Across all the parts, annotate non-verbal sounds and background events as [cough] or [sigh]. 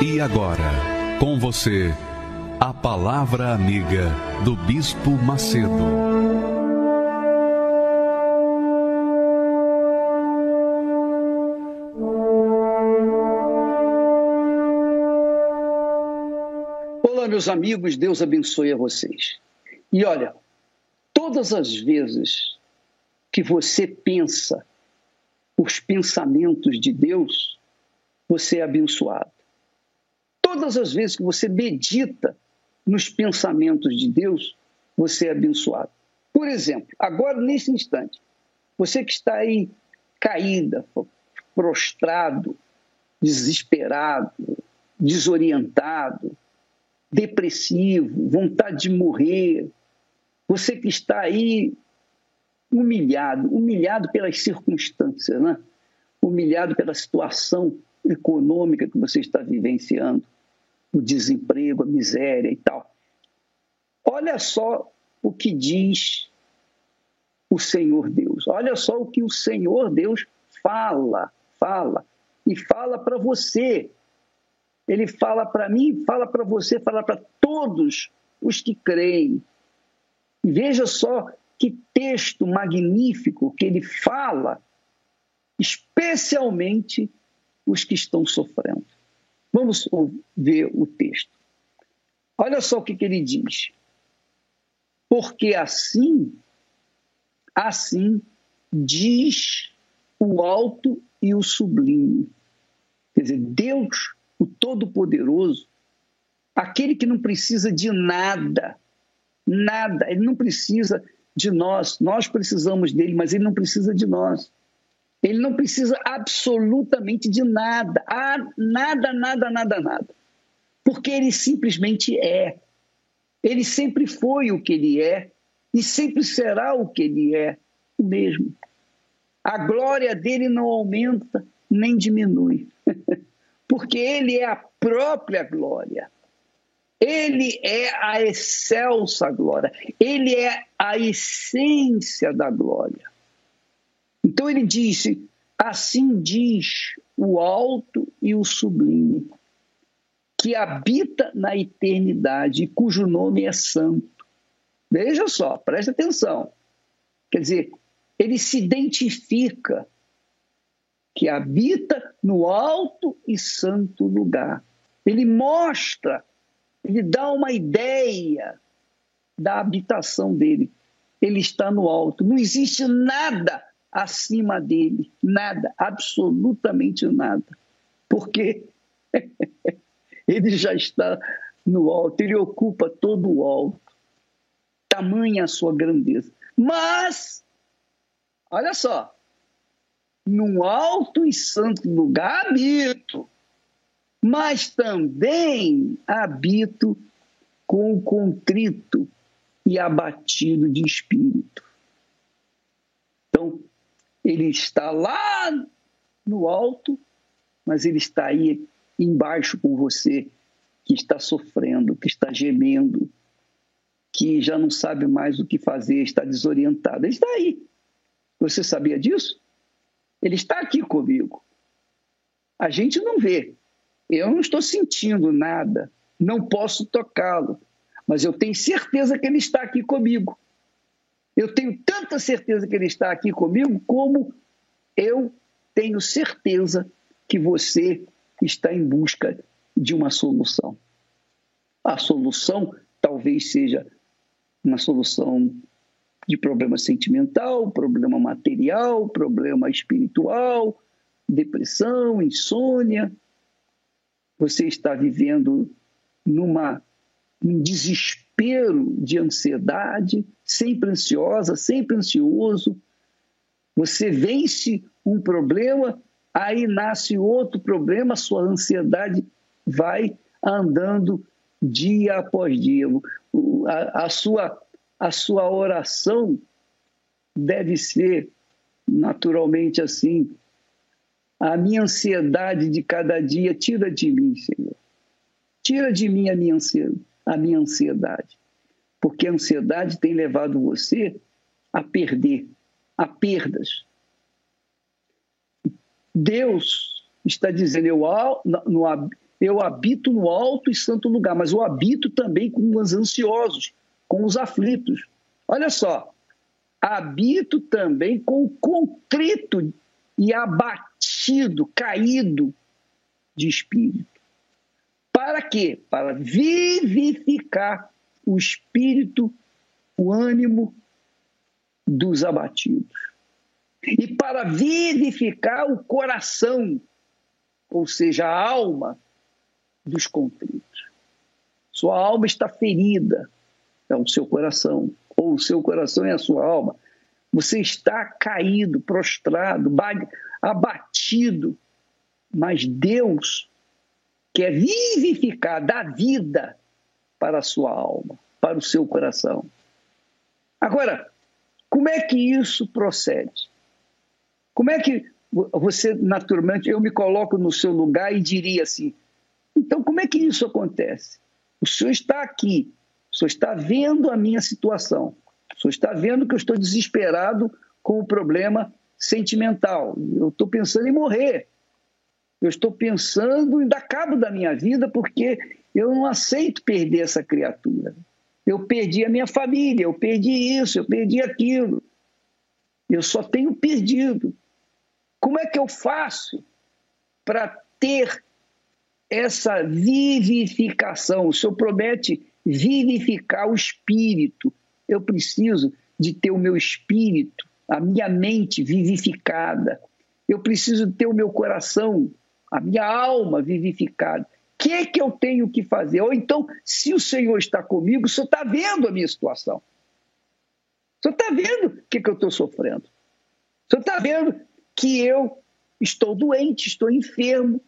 E agora, com você, a Palavra Amiga do Bispo Macedo. Olá, meus amigos, Deus abençoe a vocês. E olha, todas as vezes que você pensa os pensamentos de Deus, você é abençoado. Todas as vezes que você medita nos pensamentos de Deus, você é abençoado. Por exemplo, agora nesse instante, você que está aí caída, prostrado, desesperado, desorientado, depressivo, vontade de morrer, você que está aí humilhado, humilhado pelas circunstâncias, né? humilhado pela situação econômica que você está vivenciando o desemprego, a miséria e tal. Olha só o que diz o Senhor Deus. Olha só o que o Senhor Deus fala, fala e fala para você. Ele fala para mim, fala para você, fala para todos os que creem. E veja só que texto magnífico que ele fala, especialmente os que estão sofrendo. Vamos ver o texto. Olha só o que, que ele diz. Porque assim, assim diz o alto e o sublime. Quer dizer, Deus, o Todo-Poderoso, aquele que não precisa de nada, nada, ele não precisa de nós, nós precisamos dele, mas ele não precisa de nós. Ele não precisa absolutamente de nada, ah, nada, nada, nada, nada. Porque ele simplesmente é. Ele sempre foi o que ele é e sempre será o que ele é, o mesmo. A glória dele não aumenta nem diminui, [laughs] porque ele é a própria glória. Ele é a excelsa glória, ele é a essência da glória. Então ele disse: Assim diz o alto e o sublime, que habita na eternidade e cujo nome é santo. Veja só, preste atenção. Quer dizer, ele se identifica que habita no alto e santo lugar. Ele mostra, ele dá uma ideia da habitação dele. Ele está no alto. Não existe nada acima dele. Nada, absolutamente nada. Porque [laughs] ele já está no alto, ele ocupa todo o alto. Tamanha a sua grandeza. Mas, olha só, num alto e santo lugar habito, mas também habito com contrito e abatido de espírito. Então, ele está lá no alto, mas ele está aí embaixo com você, que está sofrendo, que está gemendo, que já não sabe mais o que fazer, está desorientado. Ele está aí. Você sabia disso? Ele está aqui comigo. A gente não vê. Eu não estou sentindo nada, não posso tocá-lo, mas eu tenho certeza que ele está aqui comigo. Eu tenho tanta certeza que Ele está aqui comigo, como eu tenho certeza que você está em busca de uma solução. A solução talvez seja uma solução de problema sentimental, problema material, problema espiritual, depressão, insônia. Você está vivendo numa, desespero desespero, de ansiedade, sempre ansiosa, sempre ansioso. Você vence um problema, aí nasce outro problema, sua ansiedade vai andando dia após dia. A, a, sua, a sua oração deve ser naturalmente assim. A minha ansiedade de cada dia, tira de mim, Senhor. Tira de mim a minha ansiedade, a minha ansiedade. Porque a ansiedade tem levado você a perder, a perdas. Deus está dizendo: eu, no, eu habito no alto e santo lugar, mas eu habito também com os ansiosos, com os aflitos. Olha só, habito também com o contrito e abatido, caído de espírito. Para quê? Para vivificar o espírito, o ânimo dos abatidos. E para vivificar o coração, ou seja, a alma dos contritos. Sua alma está ferida, é o seu coração, ou o seu coração é a sua alma. Você está caído, prostrado, abatido, mas Deus quer vivificar, dar vida para a sua alma, para o seu coração. Agora, como é que isso procede? Como é que você, naturalmente, eu me coloco no seu lugar e diria assim: então, como é que isso acontece? O senhor está aqui, o senhor está vendo a minha situação, o senhor está vendo que eu estou desesperado com o problema sentimental, eu estou pensando em morrer, eu estou pensando em dar cabo da minha vida porque eu não aceito perder essa criatura. Eu perdi a minha família, eu perdi isso, eu perdi aquilo. Eu só tenho perdido. Como é que eu faço para ter essa vivificação. O Senhor promete vivificar o espírito. Eu preciso de ter o meu espírito, a minha mente vivificada. Eu preciso ter o meu coração, a minha alma vivificada. O que é que eu tenho que fazer? Ou então, se o Senhor está comigo, o Senhor está vendo a minha situação. O Senhor está vendo o que, que eu estou sofrendo. O Senhor está vendo que eu estou doente, estou enfermo,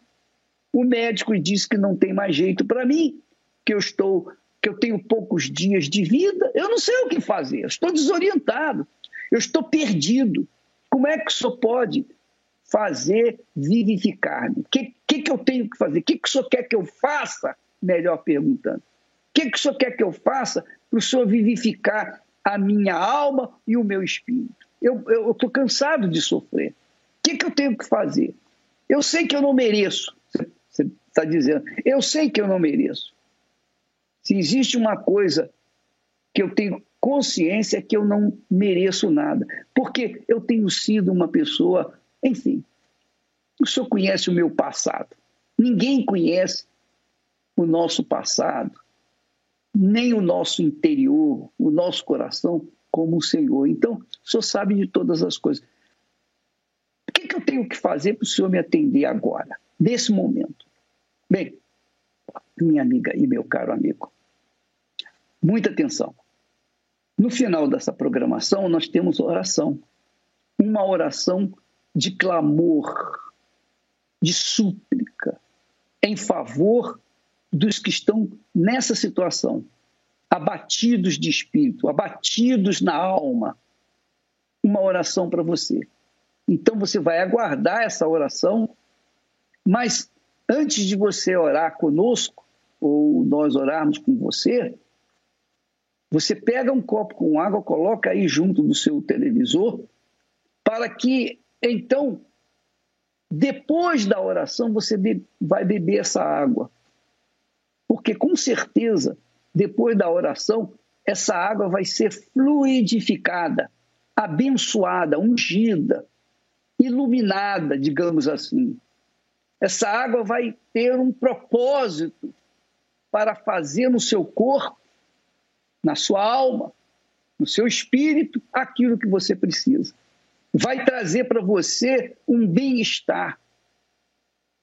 o médico disse que não tem mais jeito para mim, que eu estou, que eu tenho poucos dias de vida. Eu não sei o que fazer. Eu estou desorientado. Eu estou perdido. Como é que o senhor pode fazer vivificar-me? O que, que, que eu tenho que fazer? O que, que o senhor quer que eu faça? Melhor perguntando. O que, que o senhor quer que eu faça para o senhor vivificar a minha alma e o meu espírito? Eu estou cansado de sofrer. O que, que eu tenho que fazer? Eu sei que eu não mereço. Você está dizendo, eu sei que eu não mereço. Se existe uma coisa que eu tenho consciência é que eu não mereço nada, porque eu tenho sido uma pessoa, enfim, o senhor conhece o meu passado. Ninguém conhece o nosso passado, nem o nosso interior, o nosso coração, como o Senhor. Então, o senhor sabe de todas as coisas. O que, que eu tenho que fazer para o senhor me atender agora? desse momento. Bem, minha amiga e meu caro amigo, muita atenção. No final dessa programação, nós temos oração. Uma oração de clamor, de súplica, em favor dos que estão nessa situação, abatidos de espírito, abatidos na alma. Uma oração para você. Então você vai aguardar essa oração mas antes de você orar conosco, ou nós orarmos com você, você pega um copo com água, coloca aí junto do seu televisor, para que então, depois da oração, você vai beber essa água. Porque com certeza, depois da oração, essa água vai ser fluidificada, abençoada, ungida, iluminada, digamos assim. Essa água vai ter um propósito para fazer no seu corpo, na sua alma, no seu espírito, aquilo que você precisa. Vai trazer para você um bem-estar,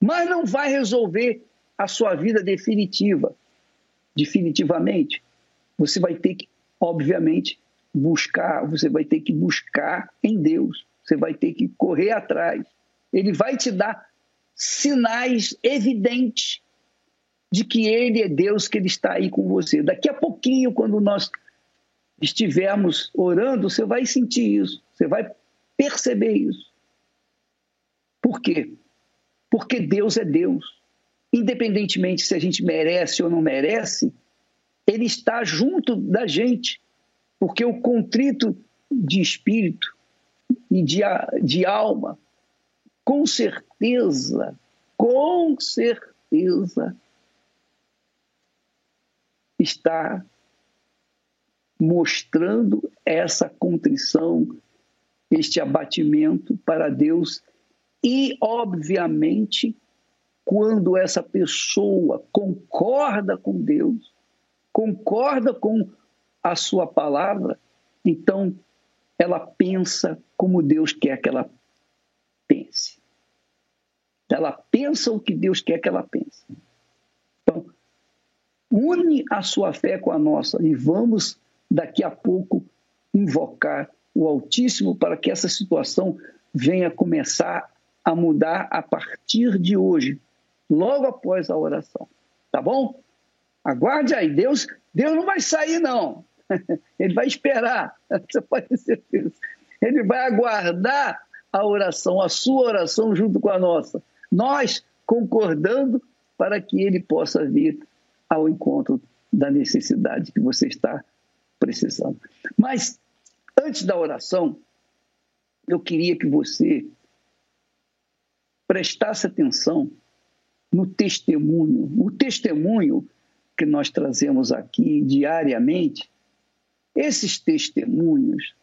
mas não vai resolver a sua vida definitiva. Definitivamente, você vai ter que, obviamente, buscar, você vai ter que buscar em Deus, você vai ter que correr atrás. Ele vai te dar sinais evidentes de que Ele é Deus, que Ele está aí com você. Daqui a pouquinho, quando nós estivermos orando, você vai sentir isso, você vai perceber isso. Por quê? Porque Deus é Deus. Independentemente se a gente merece ou não merece, Ele está junto da gente. Porque o contrito de espírito e de, de alma, com certeza, com certeza, está mostrando essa contrição, este abatimento para Deus e, obviamente, quando essa pessoa concorda com Deus, concorda com a sua palavra, então ela pensa como Deus quer que ela pense. Ela pensa o que Deus quer que ela pense. Então, une a sua fé com a nossa e vamos daqui a pouco invocar o Altíssimo para que essa situação venha começar a mudar a partir de hoje, logo após a oração. Tá bom? Aguarde aí, Deus, Deus não vai sair não. [laughs] Ele vai esperar, [laughs] você pode ter certeza. Ele vai aguardar a oração, a sua oração junto com a nossa. Nós concordando para que ele possa vir ao encontro da necessidade que você está precisando. Mas, antes da oração, eu queria que você prestasse atenção no testemunho. O testemunho que nós trazemos aqui diariamente, esses testemunhos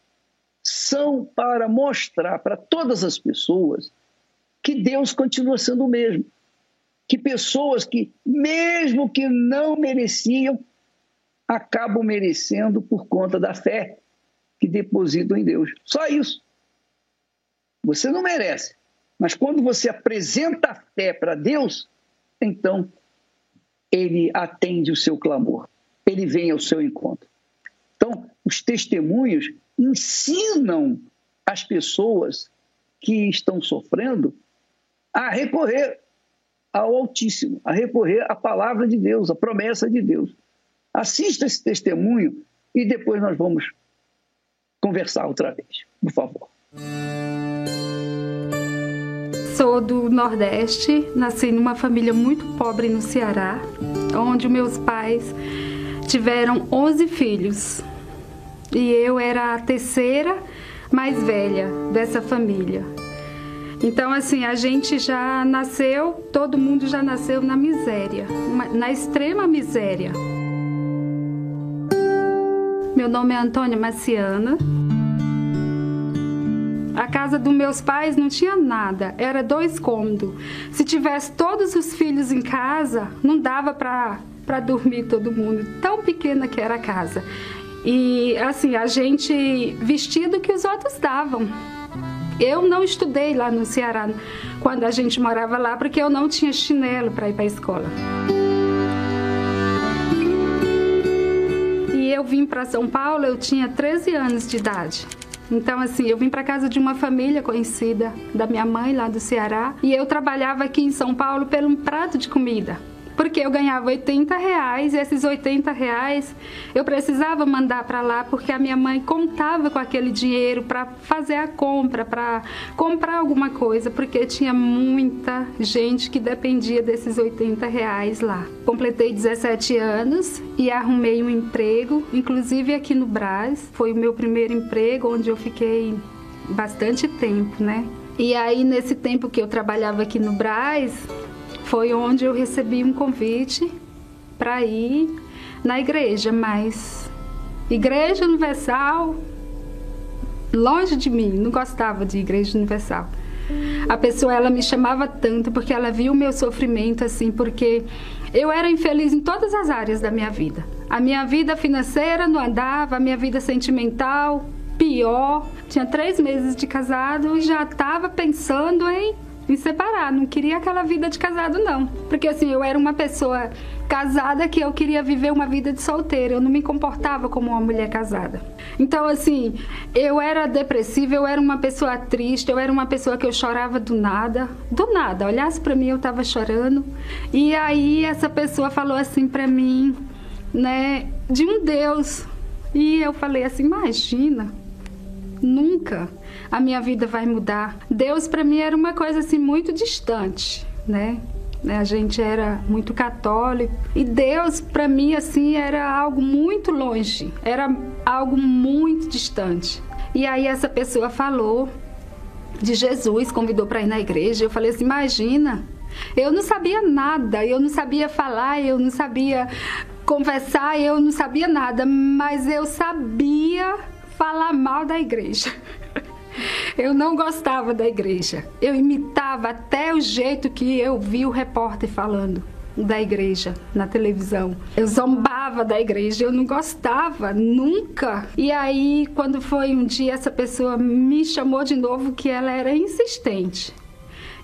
são para mostrar para todas as pessoas que Deus continua sendo o mesmo. Que pessoas que, mesmo que não mereciam, acabam merecendo por conta da fé que depositam em Deus. Só isso. Você não merece. Mas quando você apresenta a fé para Deus, então ele atende o seu clamor. Ele vem ao seu encontro. Então, os testemunhos ensinam as pessoas que estão sofrendo a recorrer ao Altíssimo, a recorrer à palavra de Deus, à promessa de Deus. Assista esse testemunho e depois nós vamos conversar outra vez, por favor. Sou do Nordeste, nasci numa família muito pobre no Ceará, onde meus pais tiveram 11 filhos. E eu era a terceira mais velha dessa família. Então, assim, a gente já nasceu, todo mundo já nasceu na miséria, na extrema miséria. Meu nome é Antônia Maciana. A casa dos meus pais não tinha nada, era dois cômodos. Se tivesse todos os filhos em casa, não dava para dormir todo mundo, tão pequena que era a casa. E assim, a gente vestia do que os outros davam. Eu não estudei lá no Ceará quando a gente morava lá, porque eu não tinha chinelo para ir para a escola. Eu vim para São Paulo, eu tinha 13 anos de idade. Então, assim, eu vim para casa de uma família conhecida da minha mãe lá do Ceará e eu trabalhava aqui em São Paulo pelo um prato de comida porque eu ganhava 80 reais e esses 80 reais eu precisava mandar para lá porque a minha mãe contava com aquele dinheiro para fazer a compra, para comprar alguma coisa, porque tinha muita gente que dependia desses 80 reais lá. Completei 17 anos e arrumei um emprego, inclusive aqui no Brás. Foi o meu primeiro emprego onde eu fiquei bastante tempo, né? E aí, nesse tempo que eu trabalhava aqui no Braz, foi onde eu recebi um convite para ir na igreja, mas Igreja Universal, longe de mim, não gostava de Igreja Universal. A pessoa ela me chamava tanto porque ela viu o meu sofrimento assim, porque eu era infeliz em todas as áreas da minha vida. A minha vida financeira não andava, a minha vida sentimental pior. Tinha três meses de casado e já estava pensando em me separar, não queria aquela vida de casado não, porque assim, eu era uma pessoa casada que eu queria viver uma vida de solteira, eu não me comportava como uma mulher casada. Então assim, eu era depressiva, eu era uma pessoa triste, eu era uma pessoa que eu chorava do nada, do nada, olhasse para mim eu tava chorando. E aí essa pessoa falou assim para mim, né, de um Deus. E eu falei assim, imagina, nunca a minha vida vai mudar. Deus para mim era uma coisa assim muito distante, né? A gente era muito católico e Deus para mim assim era algo muito longe, era algo muito distante. E aí essa pessoa falou de Jesus, convidou para ir na igreja. Eu falei assim: imagina, eu não sabia nada, eu não sabia falar, eu não sabia conversar, eu não sabia nada, mas eu sabia falar mal da igreja. [laughs] Eu não gostava da igreja. Eu imitava até o jeito que eu vi o repórter falando da igreja na televisão. Eu zombava da igreja, eu não gostava nunca. E aí, quando foi um dia, essa pessoa me chamou de novo que ela era insistente.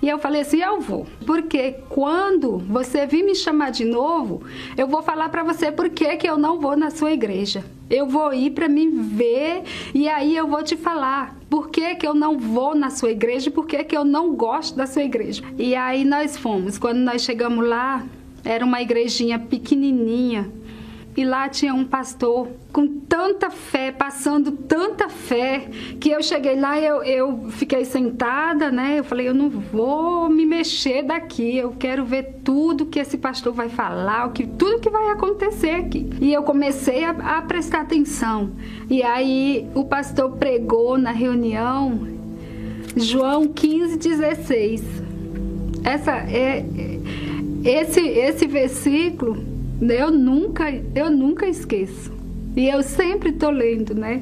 E eu falei assim: eu vou. Porque quando você vir me chamar de novo, eu vou falar para você por que, que eu não vou na sua igreja. Eu vou ir para me ver e aí eu vou te falar por que, que eu não vou na sua igreja por que, que eu não gosto da sua igreja. E aí nós fomos. Quando nós chegamos lá, era uma igrejinha pequenininha e lá tinha um pastor com tanta fé, passando tanta fé, que eu cheguei lá e eu, eu fiquei sentada, né? Eu falei, eu não vou me mexer daqui, eu quero ver tudo que esse pastor vai falar, o que, tudo que vai acontecer aqui. E eu comecei a, a prestar atenção. E aí o pastor pregou na reunião João 15, 16. Essa é, esse, esse versículo eu nunca, eu nunca esqueço. E eu sempre tô lendo, né?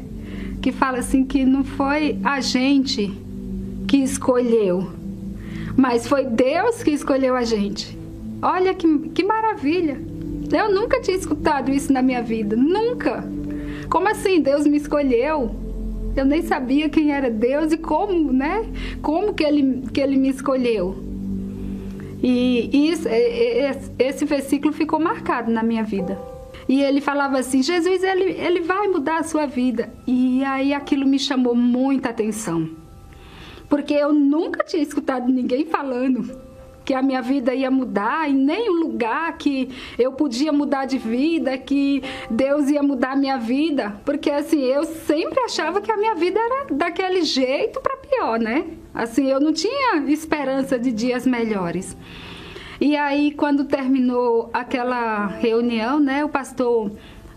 Que fala assim que não foi a gente que escolheu, mas foi Deus que escolheu a gente. Olha que, que maravilha! Eu nunca tinha escutado isso na minha vida, nunca. Como assim Deus me escolheu? Eu nem sabia quem era Deus e como, né? Como que ele, que ele me escolheu. E isso, esse versículo ficou marcado na minha vida. E ele falava assim: Jesus, ele, ele vai mudar a sua vida. E aí aquilo me chamou muita atenção. Porque eu nunca tinha escutado ninguém falando que a minha vida ia mudar, em nenhum lugar que eu podia mudar de vida, que Deus ia mudar a minha vida, porque assim, eu sempre achava que a minha vida era daquele jeito para pior, né? Assim, eu não tinha esperança de dias melhores. E aí, quando terminou aquela reunião, né, o pastor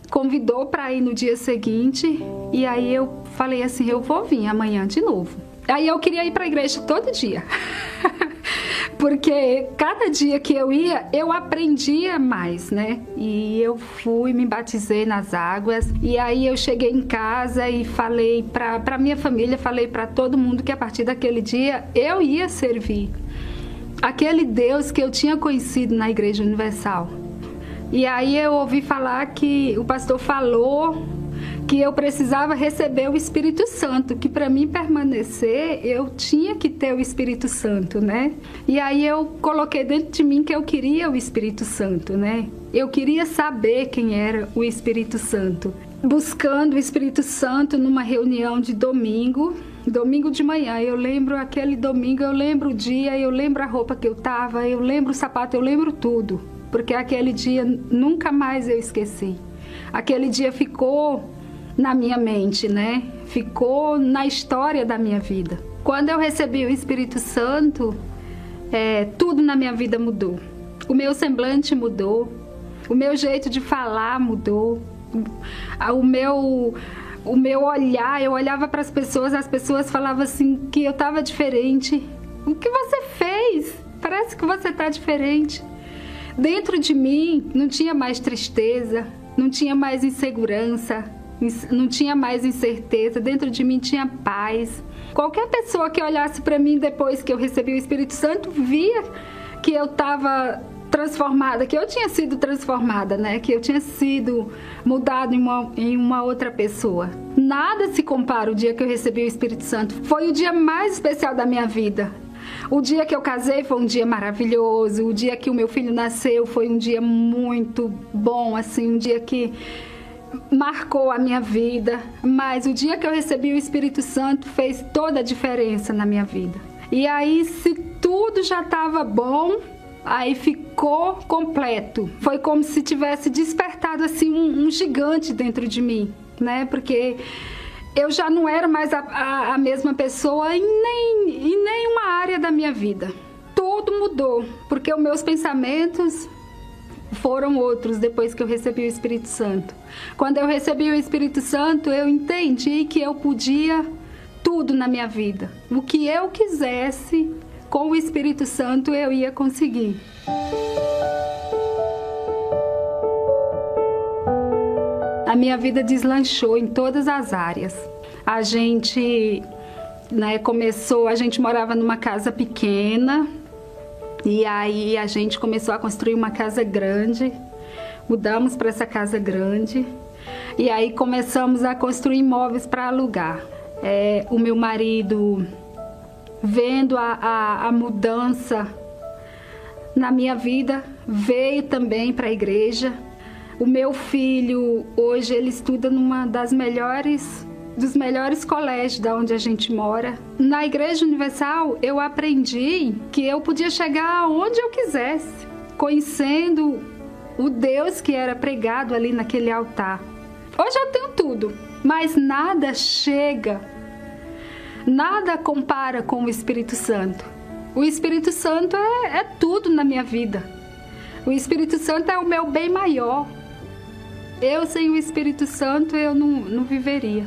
convidou para ir no dia seguinte, e aí eu falei assim, eu vou vir amanhã de novo. Aí eu queria ir para a igreja todo dia. [laughs] porque cada dia que eu ia, eu aprendia mais, né? E eu fui, me batizei nas águas, e aí eu cheguei em casa e falei para minha família, falei para todo mundo que a partir daquele dia eu ia servir aquele Deus que eu tinha conhecido na Igreja Universal. E aí eu ouvi falar que o pastor falou que eu precisava receber o Espírito Santo, que para mim permanecer, eu tinha que ter o Espírito Santo, né? E aí eu coloquei dentro de mim que eu queria o Espírito Santo, né? Eu queria saber quem era o Espírito Santo. Buscando o Espírito Santo numa reunião de domingo, domingo de manhã. Eu lembro aquele domingo, eu lembro o dia, eu lembro a roupa que eu tava, eu lembro o sapato, eu lembro tudo, porque aquele dia nunca mais eu esqueci. Aquele dia ficou na minha mente, né? Ficou na história da minha vida. Quando eu recebi o Espírito Santo, é, tudo na minha vida mudou. O meu semblante mudou, o meu jeito de falar mudou, o meu o meu olhar, eu olhava para as pessoas, as pessoas falavam assim que eu estava diferente. O que você fez? Parece que você está diferente. Dentro de mim não tinha mais tristeza, não tinha mais insegurança, não tinha mais incerteza, dentro de mim tinha paz. Qualquer pessoa que olhasse para mim depois que eu recebi o Espírito Santo via que eu estava transformada, que eu tinha sido transformada, né? Que eu tinha sido mudado em uma, em uma outra pessoa. Nada se compara o dia que eu recebi o Espírito Santo. Foi o dia mais especial da minha vida. O dia que eu casei foi um dia maravilhoso. O dia que o meu filho nasceu foi um dia muito bom, assim, um dia que marcou a minha vida. Mas o dia que eu recebi o Espírito Santo fez toda a diferença na minha vida. E aí, se tudo já estava bom, aí ficou completo. Foi como se tivesse despertado assim um, um gigante dentro de mim, né? Porque eu já não era mais a, a, a mesma pessoa em, nem, em nenhuma área da minha vida. Tudo mudou, porque os meus pensamentos foram outros depois que eu recebi o Espírito Santo. Quando eu recebi o Espírito Santo, eu entendi que eu podia tudo na minha vida. O que eu quisesse, com o Espírito Santo eu ia conseguir. A minha vida deslanchou em todas as áreas. A gente né, começou, a gente morava numa casa pequena e aí a gente começou a construir uma casa grande. Mudamos para essa casa grande e aí começamos a construir imóveis para alugar. É, o meu marido vendo a, a, a mudança na minha vida, veio também para a igreja. O meu filho hoje ele estuda numa das melhores dos melhores colégios da onde a gente mora. Na Igreja Universal eu aprendi que eu podia chegar aonde eu quisesse, conhecendo o Deus que era pregado ali naquele altar. Hoje eu tenho tudo, mas nada chega Nada compara com o Espírito Santo. O Espírito Santo é, é tudo na minha vida. O Espírito Santo é o meu bem maior. Eu sem o Espírito Santo eu não, não viveria.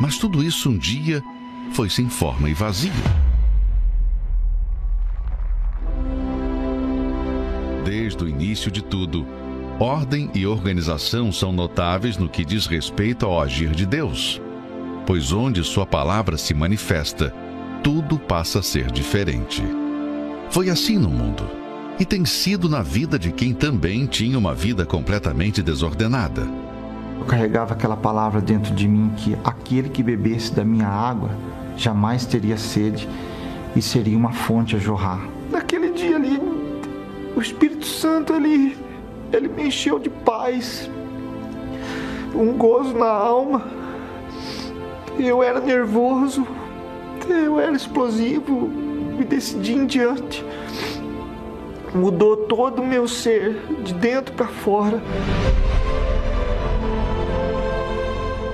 Mas tudo isso um dia foi sem forma e vazio. Desde o início de tudo, ordem e organização são notáveis no que diz respeito ao agir de Deus, pois onde Sua palavra se manifesta, tudo passa a ser diferente. Foi assim no mundo e tem sido na vida de quem também tinha uma vida completamente desordenada. Eu carregava aquela palavra dentro de mim que aquele que bebesse da minha água jamais teria sede e seria uma fonte a jorrar. Naquele dia ali, o Espírito Santo ele, ele me encheu de paz, um gozo na alma. Eu era nervoso, eu era explosivo, me decidi em diante. Mudou todo o meu ser, de dentro para fora.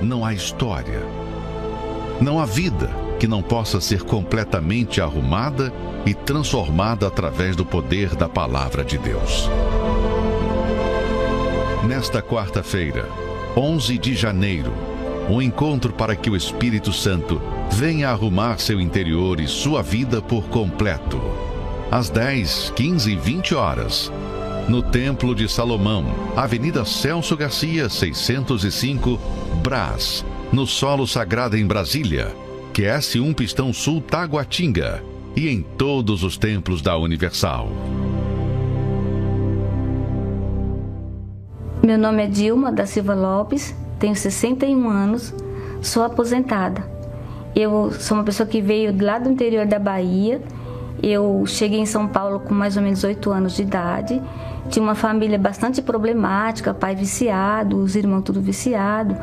Não há história, não há vida que não possa ser completamente arrumada e transformada através do poder da palavra de Deus. Nesta quarta-feira, 11 de janeiro, um encontro para que o Espírito Santo venha arrumar seu interior e sua vida por completo. Às 10, 15 e 20 horas, no Templo de Salomão, Avenida Celso Garcia, 605, Brás, no Solo Sagrado em Brasília, QS1 Pistão Sul Taguatinga e em todos os templos da Universal. Meu nome é Dilma da Silva Lopes, tenho 61 anos, sou aposentada. Eu sou uma pessoa que veio lá do interior da Bahia. Eu cheguei em São Paulo com mais ou menos 8 anos de idade. Tinha uma família bastante problemática, pai viciado, os irmãos tudo viciado.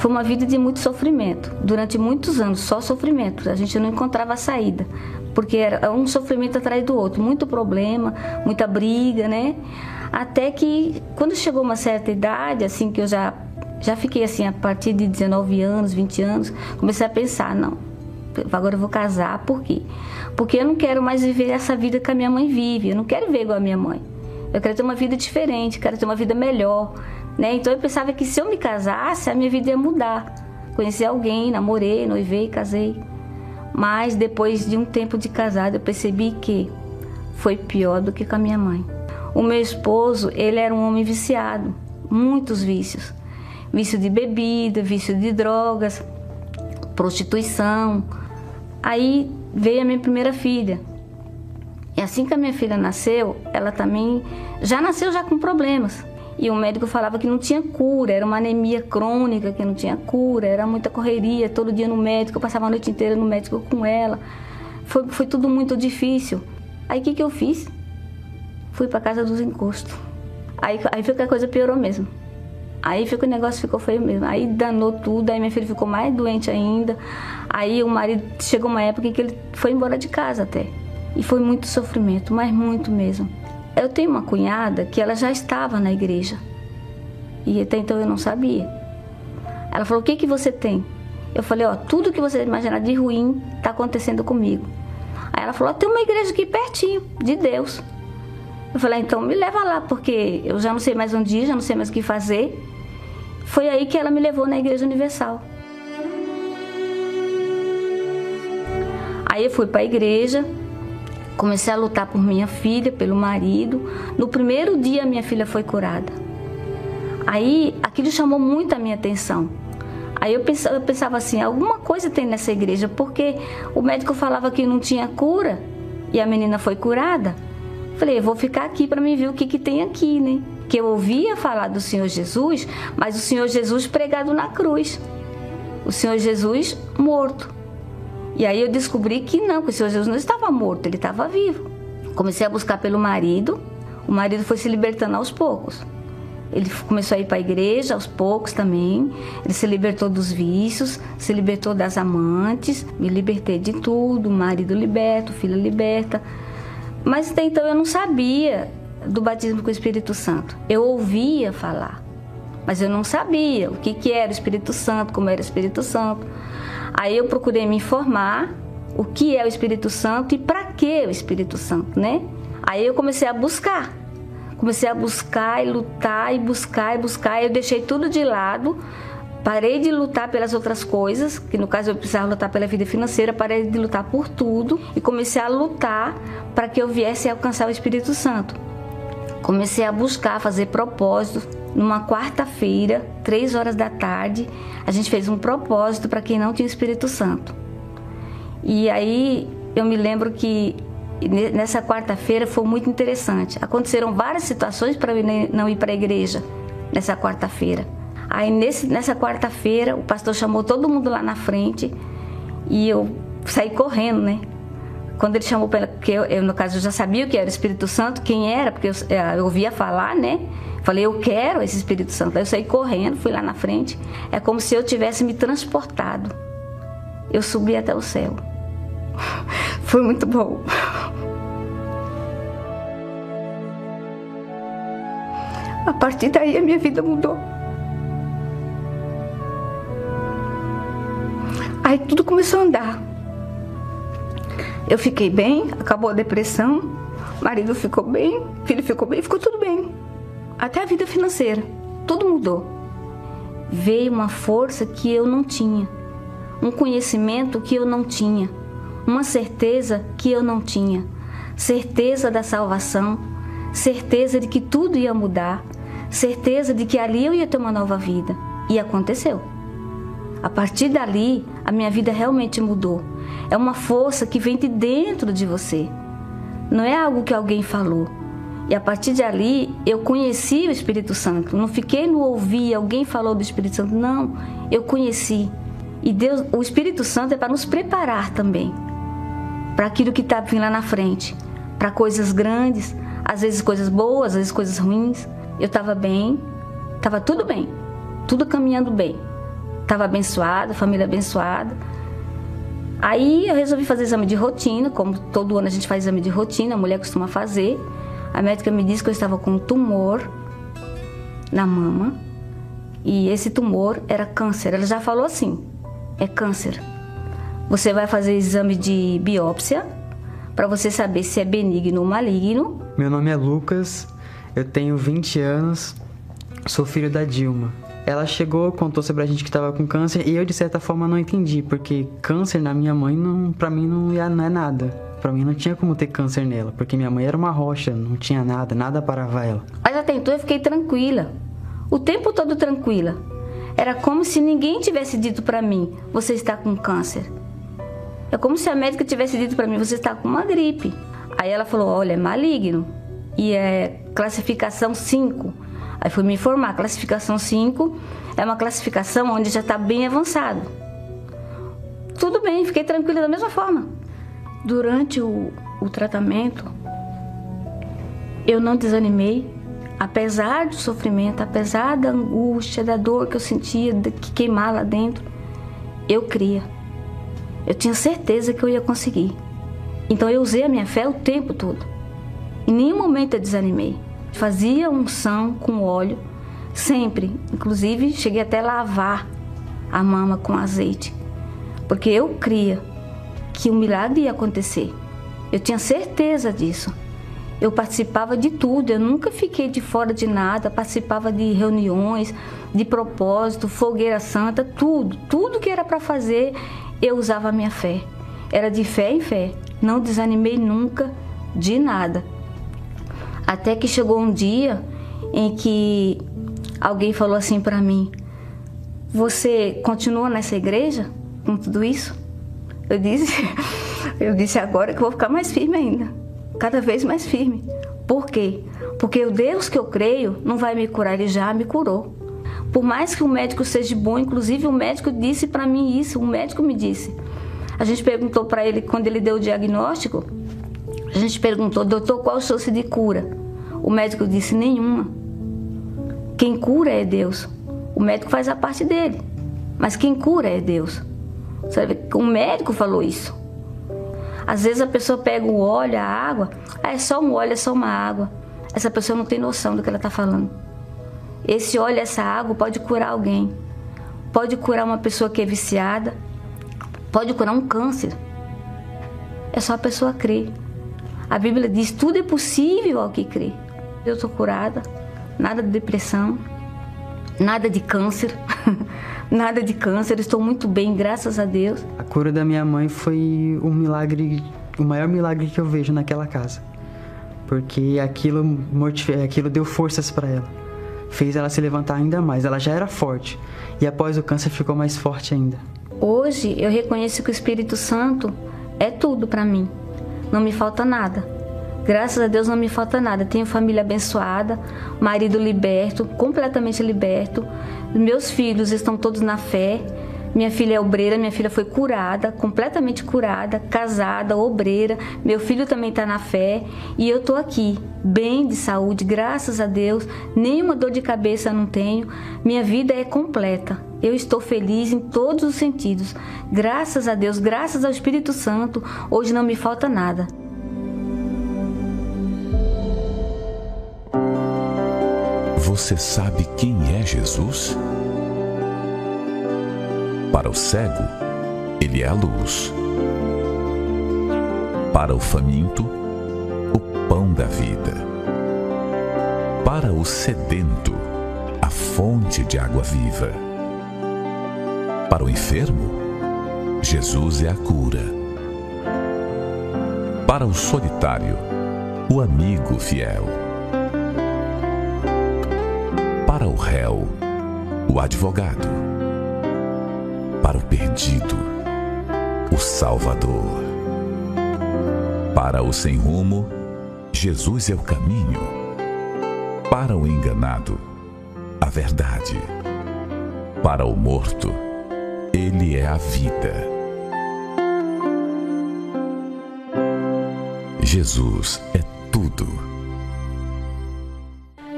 Foi uma vida de muito sofrimento. Durante muitos anos, só sofrimento. A gente não encontrava saída, porque era um sofrimento atrás do outro, muito problema, muita briga, né? Até que quando chegou uma certa idade, assim que eu já já fiquei assim a partir de 19 anos, 20 anos, comecei a pensar, não, agora eu vou casar, por quê? Porque eu não quero mais viver essa vida que a minha mãe vive, eu não quero viver igual a minha mãe. Eu quero ter uma vida diferente, quero ter uma vida melhor, né? Então eu pensava que se eu me casasse, a minha vida ia mudar. Conheci alguém, namorei, noivei, casei. Mas depois de um tempo de casado, eu percebi que foi pior do que com a minha mãe. O meu esposo, ele era um homem viciado, muitos vícios. Vício de bebida, vício de drogas, prostituição. Aí veio a minha primeira filha. E assim que a minha filha nasceu, ela também já nasceu já com problemas. E o médico falava que não tinha cura, era uma anemia crônica que não tinha cura, era muita correria, todo dia no médico, eu passava a noite inteira no médico com ela. Foi, foi tudo muito difícil. Aí o que, que eu fiz? Fui para casa dos encostos. Aí, aí foi que a coisa piorou mesmo. Aí foi que o negócio ficou feio mesmo. Aí danou tudo, aí minha filha ficou mais doente ainda. Aí o marido chegou uma época que ele foi embora de casa até. E foi muito sofrimento, mas muito mesmo. Eu tenho uma cunhada que ela já estava na igreja. E até então eu não sabia. Ela falou: "O que que você tem?" Eu falei: "Ó, tudo que você imaginar de ruim está acontecendo comigo." Aí ela falou: "Tem uma igreja aqui pertinho, de Deus." Eu falei: ah, "Então me leva lá, porque eu já não sei mais onde ir, já não sei mais o que fazer." Foi aí que ela me levou na Igreja Universal. Aí eu fui para a igreja, comecei a lutar por minha filha, pelo marido. No primeiro dia, minha filha foi curada. Aí aquilo chamou muito a minha atenção. Aí eu pensava, eu pensava assim: alguma coisa tem nessa igreja, porque o médico falava que não tinha cura e a menina foi curada. Falei, eu vou ficar aqui para me ver o que, que tem aqui, né? Que eu ouvia falar do Senhor Jesus, mas o Senhor Jesus pregado na cruz. O Senhor Jesus morto. E aí eu descobri que não, que o Senhor Jesus não estava morto, ele estava vivo. Comecei a buscar pelo marido, o marido foi se libertando aos poucos. Ele começou a ir para a igreja aos poucos também. Ele se libertou dos vícios, se libertou das amantes, me libertei de tudo, o marido liberto, filha liberta. Mas até então eu não sabia do batismo com o Espírito Santo. Eu ouvia falar, mas eu não sabia o que, que era o Espírito Santo, como era o Espírito Santo. Aí eu procurei me informar o que é o Espírito Santo e para que o Espírito Santo, né? Aí eu comecei a buscar. Comecei a buscar e lutar e buscar e buscar. Eu deixei tudo de lado Parei de lutar pelas outras coisas, que no caso eu precisava lutar pela vida financeira, parei de lutar por tudo e comecei a lutar para que eu viesse a alcançar o Espírito Santo. Comecei a buscar, fazer propósitos. Numa quarta-feira, três horas da tarde, a gente fez um propósito para quem não tinha o Espírito Santo. E aí eu me lembro que nessa quarta-feira foi muito interessante. Aconteceram várias situações para eu não ir para a igreja nessa quarta-feira. Aí nesse, nessa quarta-feira o pastor chamou todo mundo lá na frente e eu saí correndo, né? Quando ele chamou, porque eu, eu, no caso eu já sabia que era o Espírito Santo, quem era, porque eu, é, eu ouvia falar, né? Falei, eu quero esse Espírito Santo. Aí eu saí correndo, fui lá na frente. É como se eu tivesse me transportado. Eu subi até o céu. [laughs] Foi muito bom. A partir daí a minha vida mudou. Aí tudo começou a andar. Eu fiquei bem, acabou a depressão, marido ficou bem, filho ficou bem, ficou tudo bem. Até a vida financeira, tudo mudou. Veio uma força que eu não tinha, um conhecimento que eu não tinha, uma certeza que eu não tinha, certeza da salvação, certeza de que tudo ia mudar, certeza de que ali eu ia ter uma nova vida. E aconteceu. A partir dali, a minha vida realmente mudou. É uma força que vem de dentro de você. Não é algo que alguém falou. E a partir de ali, eu conheci o Espírito Santo. Não fiquei no ouvir, alguém falou do Espírito Santo. Não, eu conheci. E Deus, o Espírito Santo é para nos preparar também para aquilo que está vindo lá na frente, para coisas grandes, às vezes coisas boas, às vezes coisas ruins. Eu estava bem, estava tudo bem, tudo caminhando bem estava abençoada, família abençoada. Aí eu resolvi fazer exame de rotina, como todo ano a gente faz exame de rotina, a mulher costuma fazer. A médica me disse que eu estava com um tumor na mama e esse tumor era câncer. Ela já falou assim: é câncer. Você vai fazer exame de biópsia para você saber se é benigno ou maligno. Meu nome é Lucas, eu tenho 20 anos, sou filho da Dilma. Ela chegou, contou sobre a gente que estava com câncer e eu de certa forma não entendi, porque câncer na minha mãe não, para mim não, não é nada. Para mim não tinha como ter câncer nela, porque minha mãe era uma rocha, não tinha nada, nada parava ela. Mas até então eu fiquei tranquila. O tempo todo tranquila. Era como se ninguém tivesse dito para mim: "Você está com câncer". É como se a médica tivesse dito para mim: "Você está com uma gripe". Aí ela falou: "Olha, é maligno e é classificação 5". Aí fui me informar, classificação 5 é uma classificação onde já está bem avançado. Tudo bem, fiquei tranquila da mesma forma. Durante o, o tratamento, eu não desanimei, apesar do sofrimento, apesar da angústia, da dor que eu sentia, de que queimar lá dentro, eu cria. Eu tinha certeza que eu ia conseguir. Então eu usei a minha fé o tempo todo. Em nenhum momento eu desanimei. Fazia unção com óleo, sempre. Inclusive, cheguei até a lavar a mama com azeite, porque eu cria que o milagre ia acontecer. Eu tinha certeza disso. Eu participava de tudo, eu nunca fiquei de fora de nada, participava de reuniões, de propósito, fogueira santa, tudo, tudo que era para fazer, eu usava a minha fé. Era de fé em fé, não desanimei nunca de nada. Até que chegou um dia em que alguém falou assim para mim: Você continua nessa igreja com tudo isso? Eu disse, [laughs] eu disse agora que vou ficar mais firme ainda, cada vez mais firme. Por quê? Porque o Deus que eu creio não vai me curar, ele já me curou. Por mais que o médico seja bom, inclusive o médico disse para mim isso, o médico me disse. A gente perguntou para ele quando ele deu o diagnóstico, a gente perguntou, doutor, qual a chance de cura? O médico disse: nenhuma. Quem cura é Deus. O médico faz a parte dele, mas quem cura é Deus. Sabe? O médico falou isso. Às vezes a pessoa pega o óleo, a água, ah, é só um óleo, é só uma água. Essa pessoa não tem noção do que ela está falando. Esse óleo, essa água pode curar alguém. Pode curar uma pessoa que é viciada. Pode curar um câncer. É só a pessoa crer. A Bíblia diz: tudo é possível ao que crê. Eu sou curada, nada de depressão, nada de câncer, [laughs] nada de câncer, estou muito bem, graças a Deus. A cura da minha mãe foi um milagre, o maior milagre que eu vejo naquela casa. Porque aquilo, aquilo deu forças para ela. Fez ela se levantar ainda mais. Ela já era forte. E após o câncer ficou mais forte ainda. Hoje eu reconheço que o Espírito Santo é tudo para mim. Não me falta nada. Graças a Deus não me falta nada. Tenho família abençoada, marido liberto, completamente liberto. Meus filhos estão todos na fé. Minha filha é obreira, minha filha foi curada, completamente curada, casada, obreira. Meu filho também está na fé e eu estou aqui, bem de saúde, graças a Deus. Nenhuma dor de cabeça não tenho. Minha vida é completa. Eu estou feliz em todos os sentidos. Graças a Deus, graças ao Espírito Santo, hoje não me falta nada. Você sabe quem é Jesus? Para o cego, ele é a luz. Para o faminto, o pão da vida. Para o sedento, a fonte de água viva. Para o enfermo, Jesus é a cura. Para o solitário, o amigo fiel réu, o advogado. Para o perdido, o Salvador. Para o sem rumo, Jesus é o caminho. Para o enganado, a verdade. Para o morto, ele é a vida. Jesus é tudo.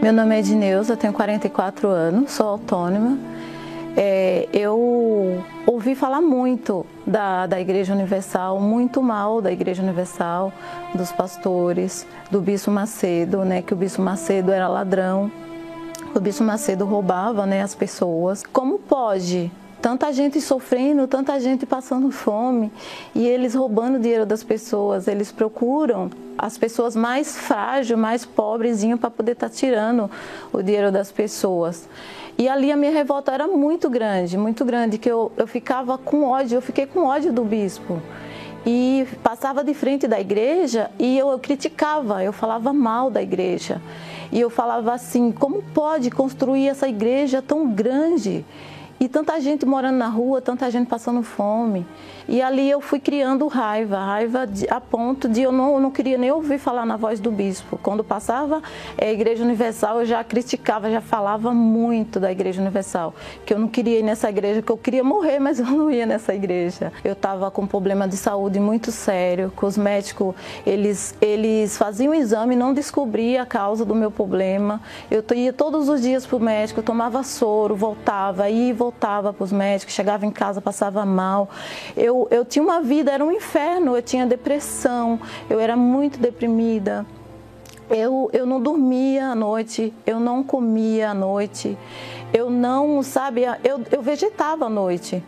Meu nome é Edneuza, tenho 44 anos, sou autônoma. É, eu ouvi falar muito da, da Igreja Universal, muito mal da Igreja Universal, dos pastores, do Bispo Macedo, né, que o Bispo Macedo era ladrão, o Bispo Macedo roubava né, as pessoas. Como pode tanta gente sofrendo, tanta gente passando fome e eles roubando o dinheiro das pessoas. Eles procuram as pessoas mais frágeis, mais pobrezinhos para poder estar tá tirando o dinheiro das pessoas. E ali a minha revolta era muito grande, muito grande, que eu, eu ficava com ódio, eu fiquei com ódio do bispo. E passava de frente da igreja e eu, eu criticava, eu falava mal da igreja. E eu falava assim: como pode construir essa igreja tão grande? E tanta gente morando na rua, tanta gente passando fome. E ali eu fui criando raiva, raiva de, a ponto de eu não, não queria nem ouvir falar na voz do bispo. Quando passava é, a Igreja Universal, eu já criticava, já falava muito da Igreja Universal. Que eu não queria ir nessa igreja, que eu queria morrer, mas eu não ia nessa igreja. Eu estava com um problema de saúde muito sério, que os médicos, eles, eles faziam o exame e não descobriam a causa do meu problema. Eu ia todos os dias para o médico, tomava soro, voltava, ia e voltava voltava para os médicos, chegava em casa, passava mal. Eu, eu tinha uma vida, era um inferno, eu tinha depressão, eu era muito deprimida. Eu, eu não dormia à noite, eu não comia à noite, eu não, sabe, eu, eu vegetava à noite,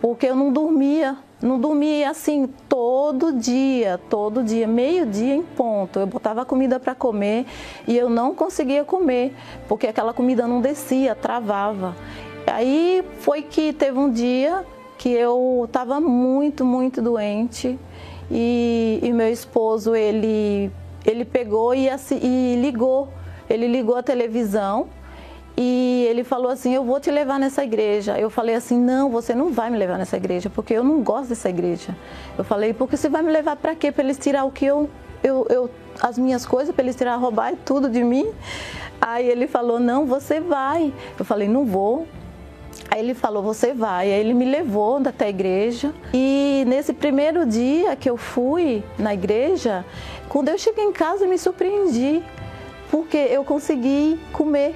porque eu não dormia, não dormia assim todo dia, todo dia, meio-dia em ponto. Eu botava comida para comer e eu não conseguia comer, porque aquela comida não descia, travava. Aí foi que teve um dia que eu estava muito, muito doente e, e, meu esposo ele, ele pegou e, e ligou, ele ligou a televisão e ele falou assim: Eu vou te levar nessa igreja. Eu falei assim: Não, você não vai me levar nessa igreja, porque eu não gosto dessa igreja. Eu falei: Porque você vai me levar para quê? Para eles tirar o que eu, eu, eu as minhas coisas, para eles tirar, roubar tudo de mim? Aí ele falou: Não, você vai. Eu falei: Não vou. Aí ele falou: Você vai. Aí ele me levou até a igreja. E nesse primeiro dia que eu fui na igreja, quando eu cheguei em casa, eu me surpreendi, porque eu consegui comer.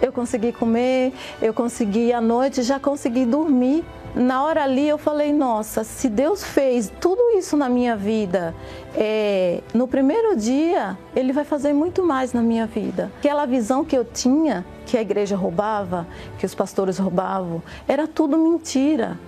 Eu consegui comer, eu consegui à noite, já consegui dormir na hora ali eu falei, nossa, se Deus fez tudo isso na minha vida, é, no primeiro dia, Ele vai fazer muito mais na minha vida. Aquela visão que eu tinha, que a igreja roubava, que os pastores roubavam, era tudo mentira.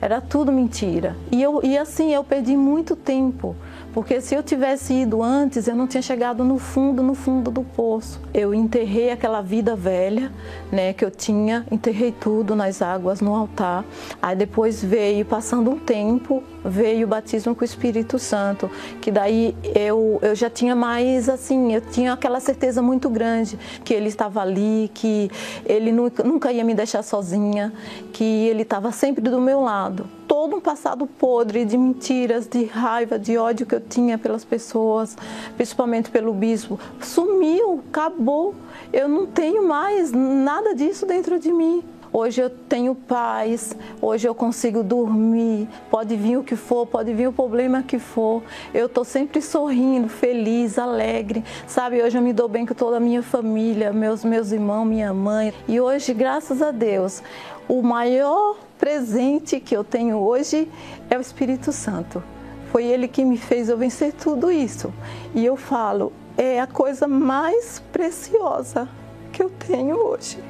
Era tudo mentira. E, eu, e assim, eu perdi muito tempo Porque se eu tivesse ido antes, eu não tinha chegado no fundo, no fundo do poço. Eu enterrei aquela vida velha, né, que eu tinha, enterrei tudo nas águas no altar. Aí depois veio, passando um tempo, veio o batismo com o Espírito Santo, que daí eu, eu já tinha mais assim, eu tinha aquela certeza muito grande que ele estava ali, que ele nunca, nunca ia me deixar sozinha, que ele estava sempre do meu lado. Todo um passado podre de mentiras, de raiva, de ódio que eu tinha pelas pessoas, principalmente pelo bispo, sumiu, acabou. Eu não tenho mais nada disso dentro de mim. Hoje eu tenho paz, hoje eu consigo dormir, pode vir o que for, pode vir o problema que for. Eu estou sempre sorrindo, feliz, alegre, sabe? Hoje eu me dou bem com toda a minha família, meus, meus irmãos, minha mãe. E hoje, graças a Deus, o maior presente que eu tenho hoje é o Espírito Santo. Foi ele que me fez eu vencer tudo isso. E eu falo, é a coisa mais preciosa que eu tenho hoje.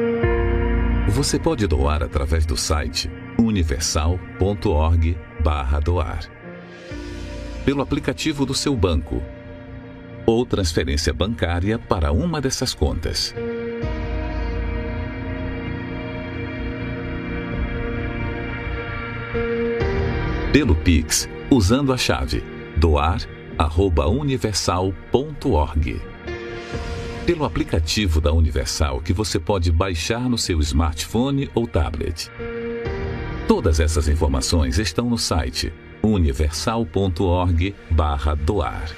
Você pode doar através do site universal.org/doar, pelo aplicativo do seu banco ou transferência bancária para uma dessas contas. Pelo Pix, usando a chave doar@universal.org pelo aplicativo da Universal que você pode baixar no seu smartphone ou tablet. Todas essas informações estão no site universal.org/doar.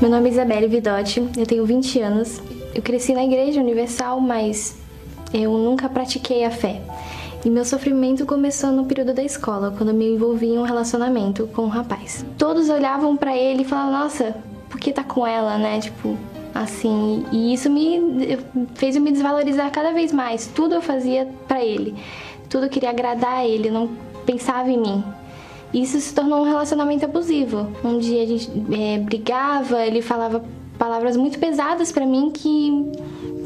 Meu nome é Isabelle Vidotti, eu tenho 20 anos. Eu cresci na Igreja Universal, mas eu nunca pratiquei a fé. E meu sofrimento começou no período da escola, quando eu me envolvi em um relacionamento com um rapaz. Todos olhavam para ele e falavam: "Nossa, por que tá com ela, né? Tipo, assim, e isso me fez eu me desvalorizar cada vez mais. Tudo eu fazia para ele. Tudo eu queria agradar a ele, não pensava em mim. Isso se tornou um relacionamento abusivo. Um dia a gente é, brigava, ele falava palavras muito pesadas para mim que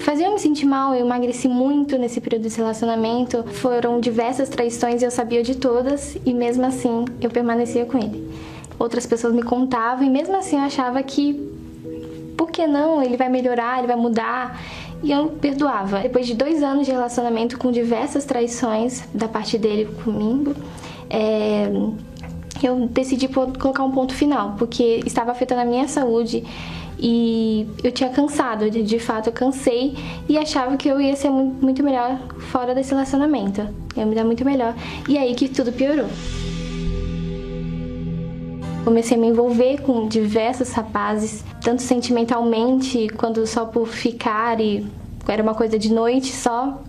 faziam me sentir mal. Eu emagreci muito nesse período desse relacionamento. Foram diversas traições e eu sabia de todas e mesmo assim eu permanecia com ele. Outras pessoas me contavam e mesmo assim eu achava que por que não? Ele vai melhorar, ele vai mudar. E eu perdoava. Depois de dois anos de relacionamento com diversas traições da parte dele comigo, é, eu decidi colocar um ponto final, porque estava afetando a minha saúde e eu tinha cansado, de, de fato eu cansei e achava que eu ia ser muito melhor fora desse relacionamento. Eu ia me dar muito melhor. E aí que tudo piorou. Comecei a me envolver com diversos rapazes, tanto sentimentalmente quanto só por ficar e era uma coisa de noite só.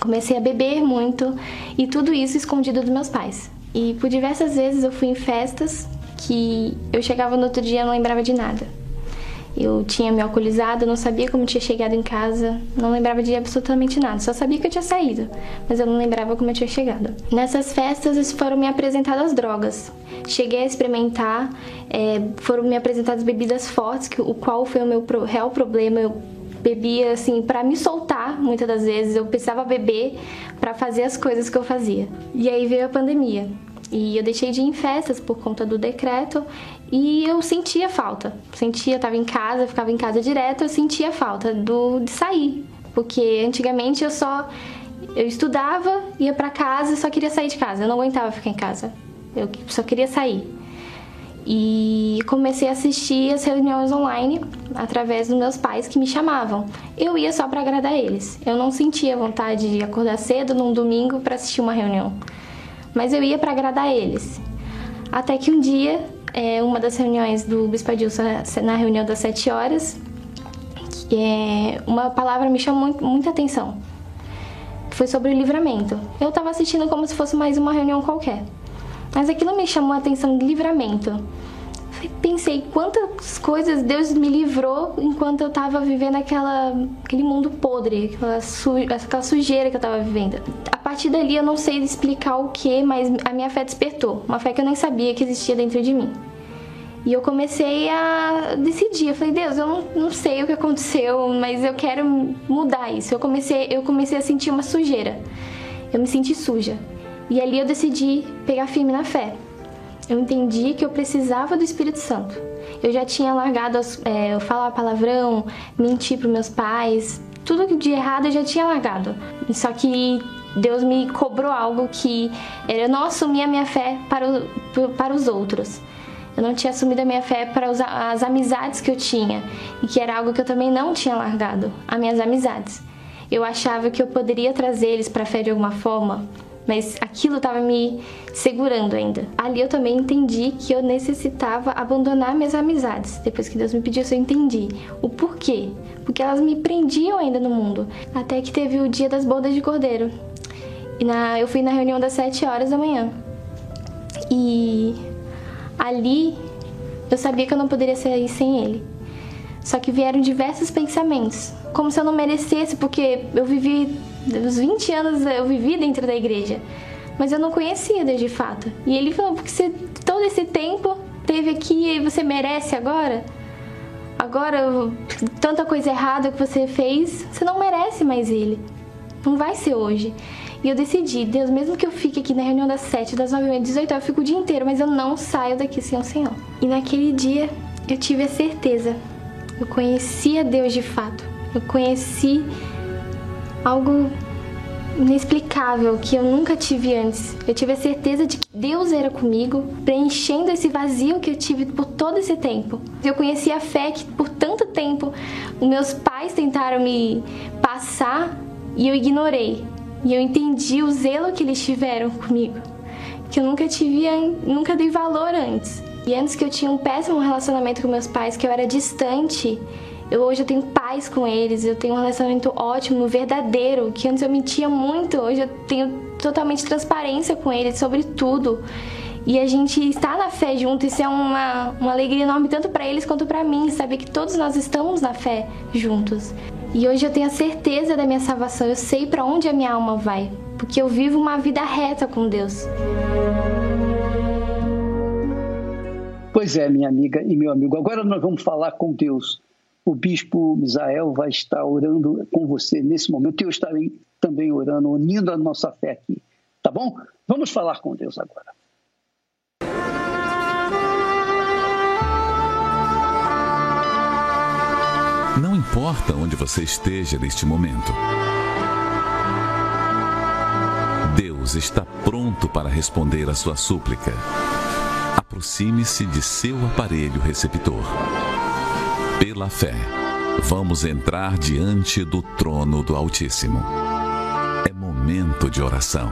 Comecei a beber muito e tudo isso escondido dos meus pais. E por diversas vezes eu fui em festas que eu chegava no outro dia e não lembrava de nada. Eu tinha me alcoolizado, não sabia como tinha chegado em casa, não lembrava de absolutamente nada, só sabia que eu tinha saído, mas eu não lembrava como eu tinha chegado. Nessas festas foram me apresentadas drogas. Cheguei a experimentar, é, foram me apresentadas bebidas fortes, que, o qual foi o meu real problema. Eu bebia assim para me soltar, muitas das vezes eu precisava beber para fazer as coisas que eu fazia. E aí veio a pandemia. E eu deixei de ir em festas por conta do decreto e eu sentia falta. Sentia, eu tava em casa, ficava em casa direto, eu sentia falta do de sair, porque antigamente eu só eu estudava, ia para casa, só queria sair de casa. Eu não aguentava ficar em casa. Eu só queria sair. E comecei a assistir as reuniões online através dos meus pais que me chamavam. Eu ia só para agradar eles. Eu não sentia vontade de acordar cedo num domingo para assistir uma reunião mas eu ia para agradar eles. Até que um dia, é, uma das reuniões do Bispo Adilson, na reunião das sete horas, é, uma palavra me chamou muito, muita atenção. Foi sobre o livramento. Eu estava assistindo como se fosse mais uma reunião qualquer. Mas aquilo me chamou a atenção de livramento pensei quantas coisas Deus me livrou enquanto eu estava vivendo aquela, aquele mundo podre, aquela, su, aquela sujeira que eu estava vivendo. A partir dali eu não sei explicar o que, mas a minha fé despertou, uma fé que eu nem sabia que existia dentro de mim. E eu comecei a decidir, eu falei, Deus, eu não, não sei o que aconteceu, mas eu quero mudar isso. Eu comecei, eu comecei a sentir uma sujeira. Eu me senti suja. E ali eu decidi pegar firme na fé eu entendi que eu precisava do Espírito Santo. Eu já tinha largado é, falar palavrão, mentir para meus pais, tudo de errado eu já tinha largado. Só que Deus me cobrou algo que eu não assumia a minha fé para, o, para os outros. Eu não tinha assumido a minha fé para os, as amizades que eu tinha e que era algo que eu também não tinha largado, as minhas amizades. Eu achava que eu poderia trazer eles para a fé de alguma forma, mas aquilo estava me segurando ainda. Ali eu também entendi que eu necessitava abandonar minhas amizades. Depois que Deus me pediu eu entendi o porquê. Porque elas me prendiam ainda no mundo. Até que teve o dia das bodas de cordeiro. E na, eu fui na reunião das 7 horas da manhã. E ali eu sabia que eu não poderia sair sem ele. Só que vieram diversos pensamentos, como se eu não merecesse, porque eu vivi os 20 anos eu vivi dentro da igreja, mas eu não conhecia Deus de fato. E ele falou: porque você todo esse tempo teve aqui e você merece agora? Agora, tanta coisa errada que você fez, você não merece mais ele. Não vai ser hoje. E eu decidi, Deus, mesmo que eu fique aqui na reunião das 7, das 9 às 18, eu fico o dia inteiro, mas eu não saio daqui sem o Senhor. E naquele dia eu tive a certeza. Eu conhecia Deus de fato. Eu conheci algo inexplicável que eu nunca tive antes. Eu tive a certeza de que Deus era comigo, preenchendo esse vazio que eu tive por todo esse tempo. Eu conheci a fé que por tanto tempo meus pais tentaram me passar e eu ignorei. E eu entendi o zelo que eles tiveram comigo, que eu nunca tive, nunca dei valor antes. E antes que eu tinha um péssimo relacionamento com meus pais, que eu era distante, eu hoje eu tenho paz com eles, eu tenho um relacionamento ótimo, verdadeiro, que antes eu mentia muito, hoje eu tenho totalmente transparência com eles sobre tudo. E a gente está na fé junto, isso é uma, uma alegria enorme tanto para eles quanto para mim, saber que todos nós estamos na fé juntos. E hoje eu tenho a certeza da minha salvação, eu sei para onde a minha alma vai, porque eu vivo uma vida reta com Deus. Pois é, minha amiga e meu amigo. Agora nós vamos falar com Deus. O bispo Misael vai estar orando com você nesse momento. Eu estarei também orando, unindo a nossa fé aqui. Tá bom? Vamos falar com Deus agora. Importa onde você esteja neste momento. Deus está pronto para responder a sua súplica aproxime-se de seu aparelho receptor. Pela fé, vamos entrar diante do trono do Altíssimo. É momento de oração.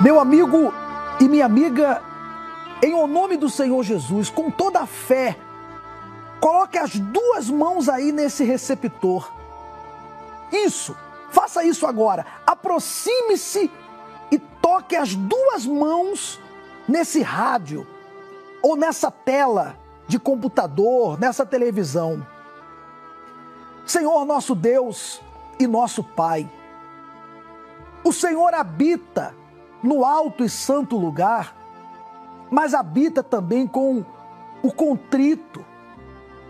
Meu amigo e minha amiga, em o nome do Senhor Jesus, com toda a fé, coloque as duas mãos aí nesse receptor. Isso Faça isso agora. Aproxime-se e toque as duas mãos nesse rádio ou nessa tela de computador, nessa televisão. Senhor nosso Deus e nosso Pai, o Senhor habita no alto e santo lugar, mas habita também com o contrito,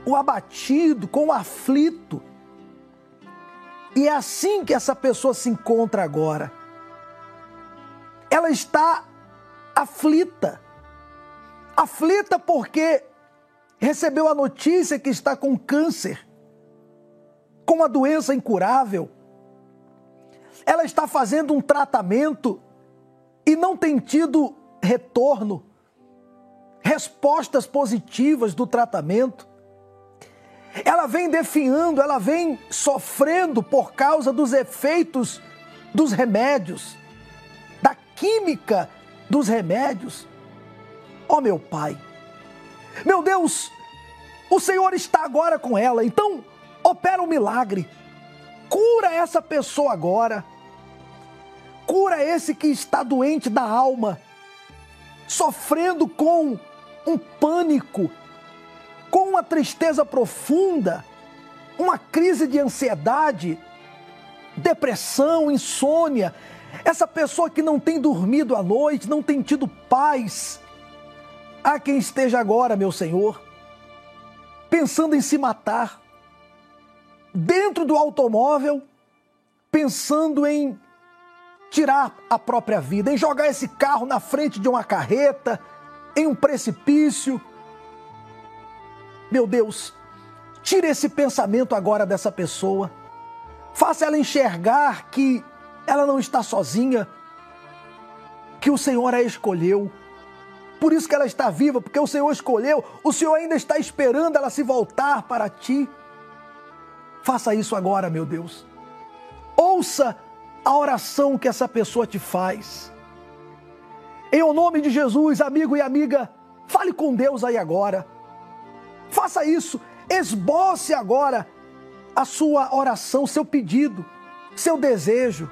o abatido, com o aflito e é assim que essa pessoa se encontra agora. Ela está aflita. Aflita porque recebeu a notícia que está com câncer, com uma doença incurável. Ela está fazendo um tratamento e não tem tido retorno, respostas positivas do tratamento. Ela vem definhando, ela vem sofrendo por causa dos efeitos dos remédios, da química dos remédios. Ó oh, meu Pai, meu Deus, o Senhor está agora com ela, então opera um milagre, cura essa pessoa agora, cura esse que está doente da alma, sofrendo com um pânico com uma tristeza profunda, uma crise de ansiedade, depressão, insônia. Essa pessoa que não tem dormido à noite, não tem tido paz. Há quem esteja agora, meu Senhor, pensando em se matar, dentro do automóvel, pensando em tirar a própria vida, em jogar esse carro na frente de uma carreta, em um precipício meu Deus, tire esse pensamento agora dessa pessoa. Faça ela enxergar que ela não está sozinha, que o Senhor a escolheu. Por isso que ela está viva, porque o Senhor escolheu, o Senhor ainda está esperando ela se voltar para ti. Faça isso agora, meu Deus. Ouça a oração que essa pessoa te faz. Em o nome de Jesus, amigo e amiga, fale com Deus aí agora. Faça isso. Esboce agora a sua oração, seu pedido, seu desejo.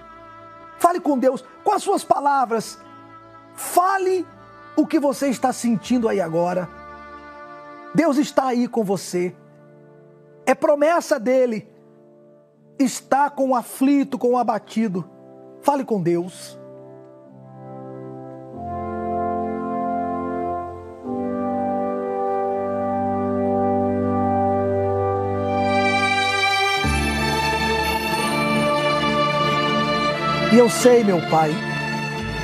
Fale com Deus com as suas palavras. Fale o que você está sentindo aí agora. Deus está aí com você. É promessa dele. Está com o aflito, com o abatido. Fale com Deus. E eu sei, meu Pai,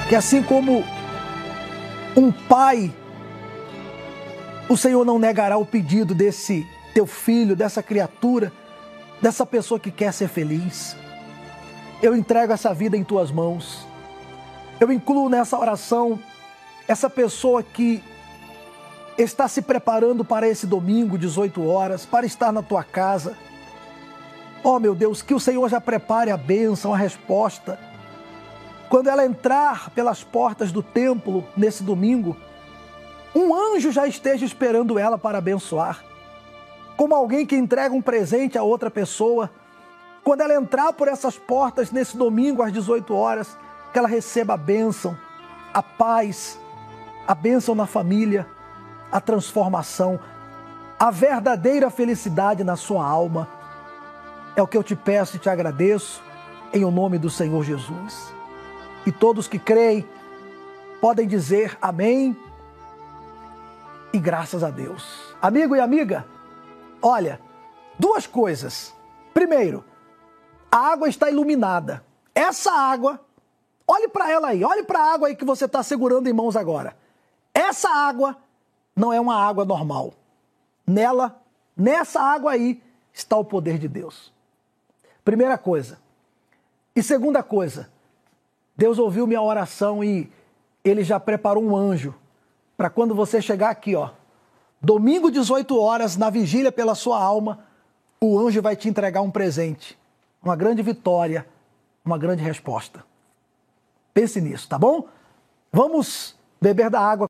que assim como um pai, o Senhor não negará o pedido desse teu filho, dessa criatura, dessa pessoa que quer ser feliz. Eu entrego essa vida em tuas mãos. Eu incluo nessa oração essa pessoa que está se preparando para esse domingo, 18 horas, para estar na tua casa. Oh, meu Deus, que o Senhor já prepare a bênção, a resposta. Quando ela entrar pelas portas do templo nesse domingo, um anjo já esteja esperando ela para abençoar. Como alguém que entrega um presente a outra pessoa. Quando ela entrar por essas portas nesse domingo às 18 horas, que ela receba a bênção, a paz, a bênção na família, a transformação, a verdadeira felicidade na sua alma. É o que eu te peço e te agradeço, em o nome do Senhor Jesus. E todos que creem podem dizer amém e graças a Deus. Amigo e amiga, olha, duas coisas. Primeiro, a água está iluminada. Essa água, olhe para ela aí, olhe para a água aí que você está segurando em mãos agora. Essa água não é uma água normal. Nela, nessa água aí, está o poder de Deus. Primeira coisa. E segunda coisa, Deus ouviu minha oração e ele já preparou um anjo para quando você chegar aqui, ó. Domingo, 18 horas, na vigília pela sua alma, o anjo vai te entregar um presente, uma grande vitória, uma grande resposta. Pense nisso, tá bom? Vamos beber da água.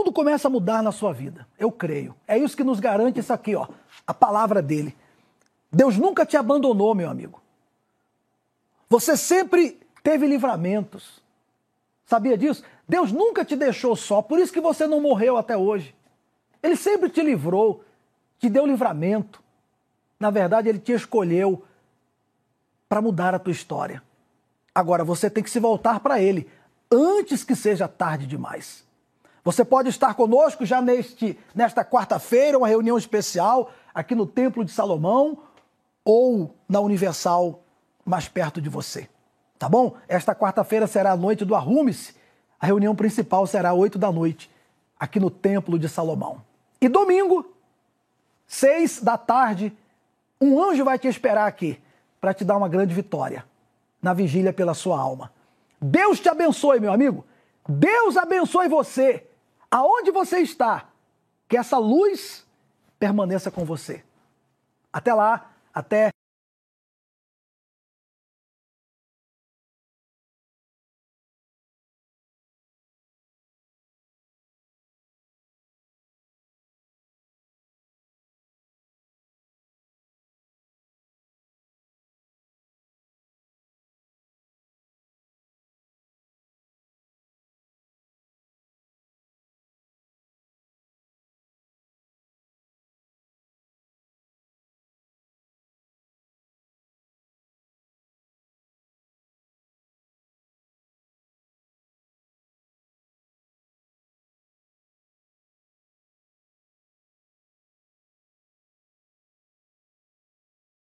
Tudo começa a mudar na sua vida. Eu creio. É isso que nos garante isso aqui, ó, a palavra dele. Deus nunca te abandonou, meu amigo. Você sempre teve livramentos. Sabia disso? Deus nunca te deixou só, por isso que você não morreu até hoje. Ele sempre te livrou, te deu livramento. Na verdade, ele te escolheu para mudar a tua história. Agora você tem que se voltar para ele antes que seja tarde demais. Você pode estar conosco já neste, nesta quarta-feira, uma reunião especial aqui no Templo de Salomão ou na Universal mais perto de você. Tá bom? Esta quarta-feira será a noite do Arrume-se. A reunião principal será às 8 da noite, aqui no Templo de Salomão. E domingo, seis da tarde, um anjo vai te esperar aqui para te dar uma grande vitória na vigília pela sua alma. Deus te abençoe, meu amigo. Deus abençoe você aonde você está, que essa luz permaneça com você. Até lá, até